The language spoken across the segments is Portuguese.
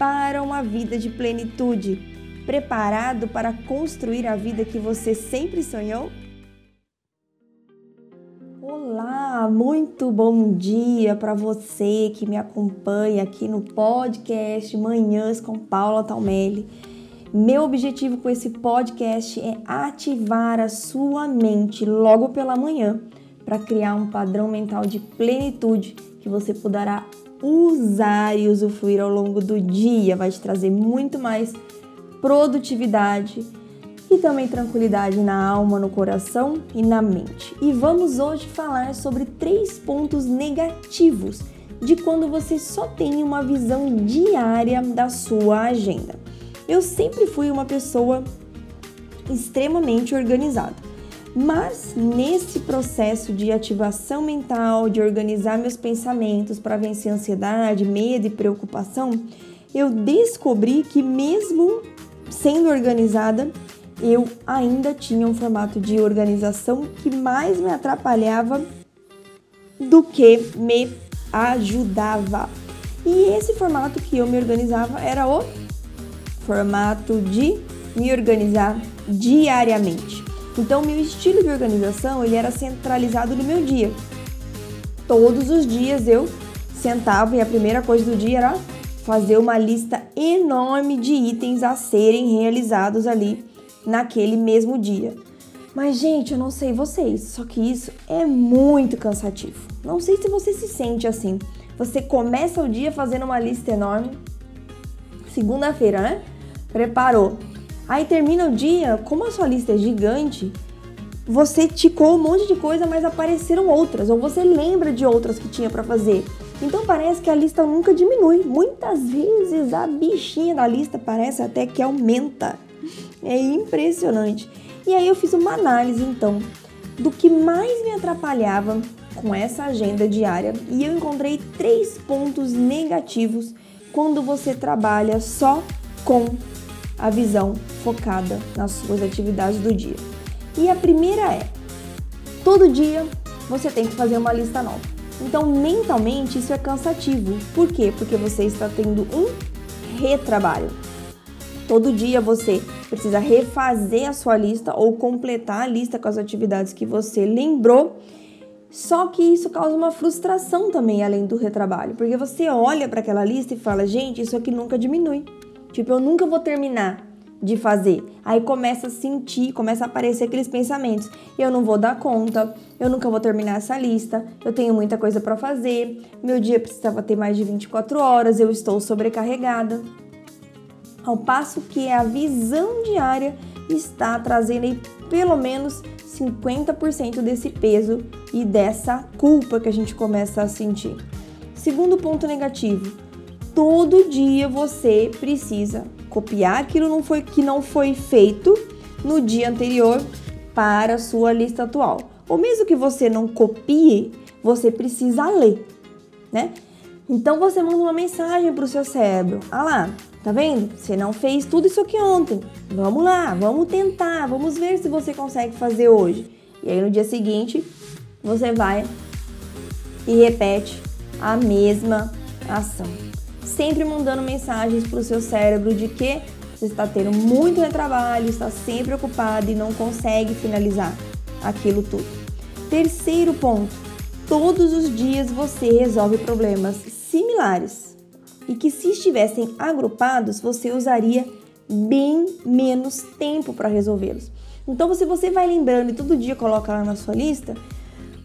para uma vida de plenitude, preparado para construir a vida que você sempre sonhou? Olá, muito bom dia para você que me acompanha aqui no podcast Manhãs com Paula Talmelli. Meu objetivo com esse podcast é ativar a sua mente logo pela manhã para criar um padrão mental de plenitude que você poderá usar e usufruir ao longo do dia. Vai te trazer muito mais produtividade e também tranquilidade na alma, no coração e na mente. E vamos hoje falar sobre três pontos negativos de quando você só tem uma visão diária da sua agenda. Eu sempre fui uma pessoa extremamente organizada. Mas nesse processo de ativação mental, de organizar meus pensamentos para vencer ansiedade, medo e preocupação, eu descobri que mesmo sendo organizada, eu ainda tinha um formato de organização que mais me atrapalhava do que me ajudava. E esse formato que eu me organizava era o formato de me organizar diariamente. Então, meu estilo de organização ele era centralizado no meu dia. Todos os dias eu sentava e a primeira coisa do dia era fazer uma lista enorme de itens a serem realizados ali naquele mesmo dia. Mas, gente, eu não sei vocês, só que isso é muito cansativo. Não sei se você se sente assim. Você começa o dia fazendo uma lista enorme. Segunda-feira, né? Preparou. Aí termina o dia, como a sua lista é gigante, você ticou um monte de coisa, mas apareceram outras, ou você lembra de outras que tinha para fazer. Então parece que a lista nunca diminui. Muitas vezes a bichinha da lista parece até que aumenta. É impressionante. E aí eu fiz uma análise então do que mais me atrapalhava com essa agenda diária e eu encontrei três pontos negativos quando você trabalha só com a visão focada nas suas atividades do dia. E a primeira é: todo dia você tem que fazer uma lista nova. Então, mentalmente, isso é cansativo. Por quê? Porque você está tendo um retrabalho. Todo dia você precisa refazer a sua lista ou completar a lista com as atividades que você lembrou. Só que isso causa uma frustração também, além do retrabalho, porque você olha para aquela lista e fala: gente, isso aqui nunca diminui. Tipo, eu nunca vou terminar de fazer. Aí começa a sentir, começa a aparecer aqueles pensamentos. Eu não vou dar conta, eu nunca vou terminar essa lista, eu tenho muita coisa para fazer, meu dia precisava ter mais de 24 horas, eu estou sobrecarregada. Ao passo que a visão diária está trazendo aí pelo menos 50% desse peso e dessa culpa que a gente começa a sentir. Segundo ponto negativo, todo dia você precisa copiar aquilo não foi, que não foi feito no dia anterior para a sua lista atual. Ou mesmo que você não copie, você precisa ler, né? Então você manda uma mensagem para o seu cérebro. Ah lá, tá vendo? Você não fez tudo isso aqui ontem. Vamos lá, vamos tentar, vamos ver se você consegue fazer hoje. E aí no dia seguinte, você vai e repete a mesma ação sempre mandando mensagens para o seu cérebro de que você está tendo muito retrabalho, está sempre ocupado e não consegue finalizar aquilo tudo. Terceiro ponto: todos os dias você resolve problemas similares e que, se estivessem agrupados, você usaria bem menos tempo para resolvê-los. Então, se você vai lembrando e todo dia coloca lá na sua lista,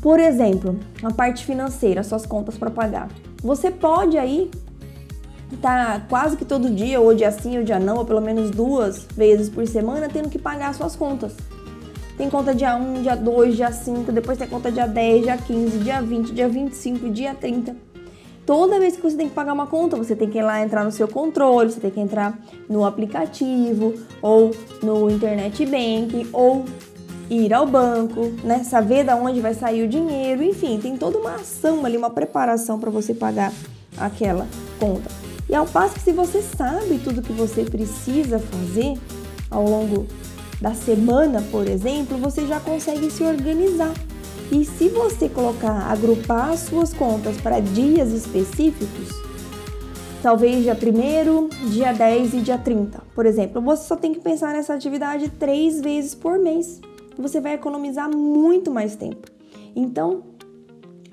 por exemplo, a parte financeira, suas contas para pagar. Você pode aí tá quase que todo dia, ou dia sim ou dia não, ou pelo menos duas vezes por semana, tendo que pagar suas contas. Tem conta dia 1, dia 2, dia 5, depois tem conta dia 10, dia 15, dia 20, dia 25, dia 30. Toda vez que você tem que pagar uma conta, você tem que ir lá entrar no seu controle, você tem que entrar no aplicativo ou no internet banking ou ir ao banco, né? Saber da onde vai sair o dinheiro, enfim, tem toda uma ação ali, uma preparação para você pagar aquela conta. E ao passo que se você sabe tudo que você precisa fazer ao longo da semana, por exemplo, você já consegue se organizar e se você colocar, agrupar as suas contas para dias específicos, talvez dia 1 dia 10 e dia 30, por exemplo, você só tem que pensar nessa atividade três vezes por mês. Você vai economizar muito mais tempo. Então,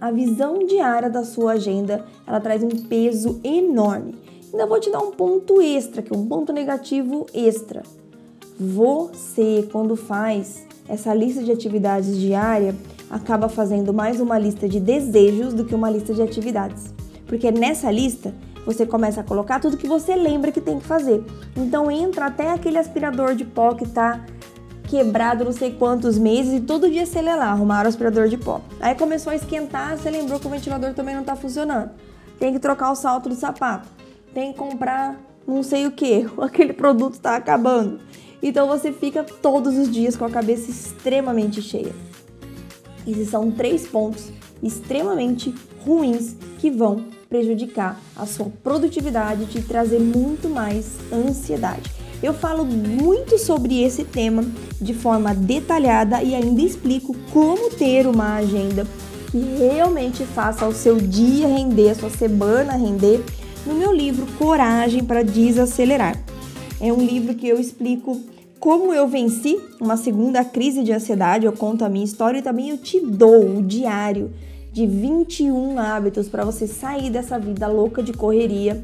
a visão diária da sua agenda, ela traz um peso enorme. Ainda vou te dar um ponto extra, que é um ponto negativo extra. Você, quando faz essa lista de atividades diária, acaba fazendo mais uma lista de desejos do que uma lista de atividades. Porque nessa lista você começa a colocar tudo que você lembra que tem que fazer. Então entra até aquele aspirador de pó que tá quebrado não sei quantos meses e todo dia você lê lá, arrumar o aspirador de pó. Aí começou a esquentar, você lembrou que o ventilador também não tá funcionando. Tem que trocar o salto do sapato. Tem que comprar não sei o que, aquele produto está acabando. Então você fica todos os dias com a cabeça extremamente cheia. Esses são três pontos extremamente ruins que vão prejudicar a sua produtividade e te trazer muito mais ansiedade. Eu falo muito sobre esse tema de forma detalhada e ainda explico como ter uma agenda que realmente faça o seu dia render, a sua semana render, no meu livro Coragem para Desacelerar. É um livro que eu explico como eu venci uma segunda crise de ansiedade, eu conto a minha história e também eu te dou o diário de 21 hábitos para você sair dessa vida louca de correria,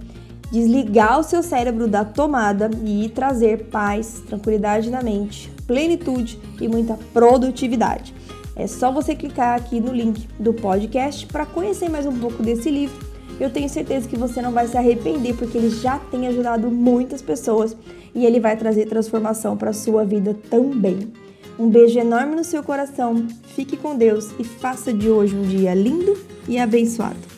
desligar o seu cérebro da tomada e trazer paz, tranquilidade na mente, plenitude e muita produtividade. É só você clicar aqui no link do podcast para conhecer mais um pouco desse livro eu tenho certeza que você não vai se arrepender porque ele já tem ajudado muitas pessoas e ele vai trazer transformação para sua vida também. Um beijo enorme no seu coração, fique com Deus e faça de hoje um dia lindo e abençoado.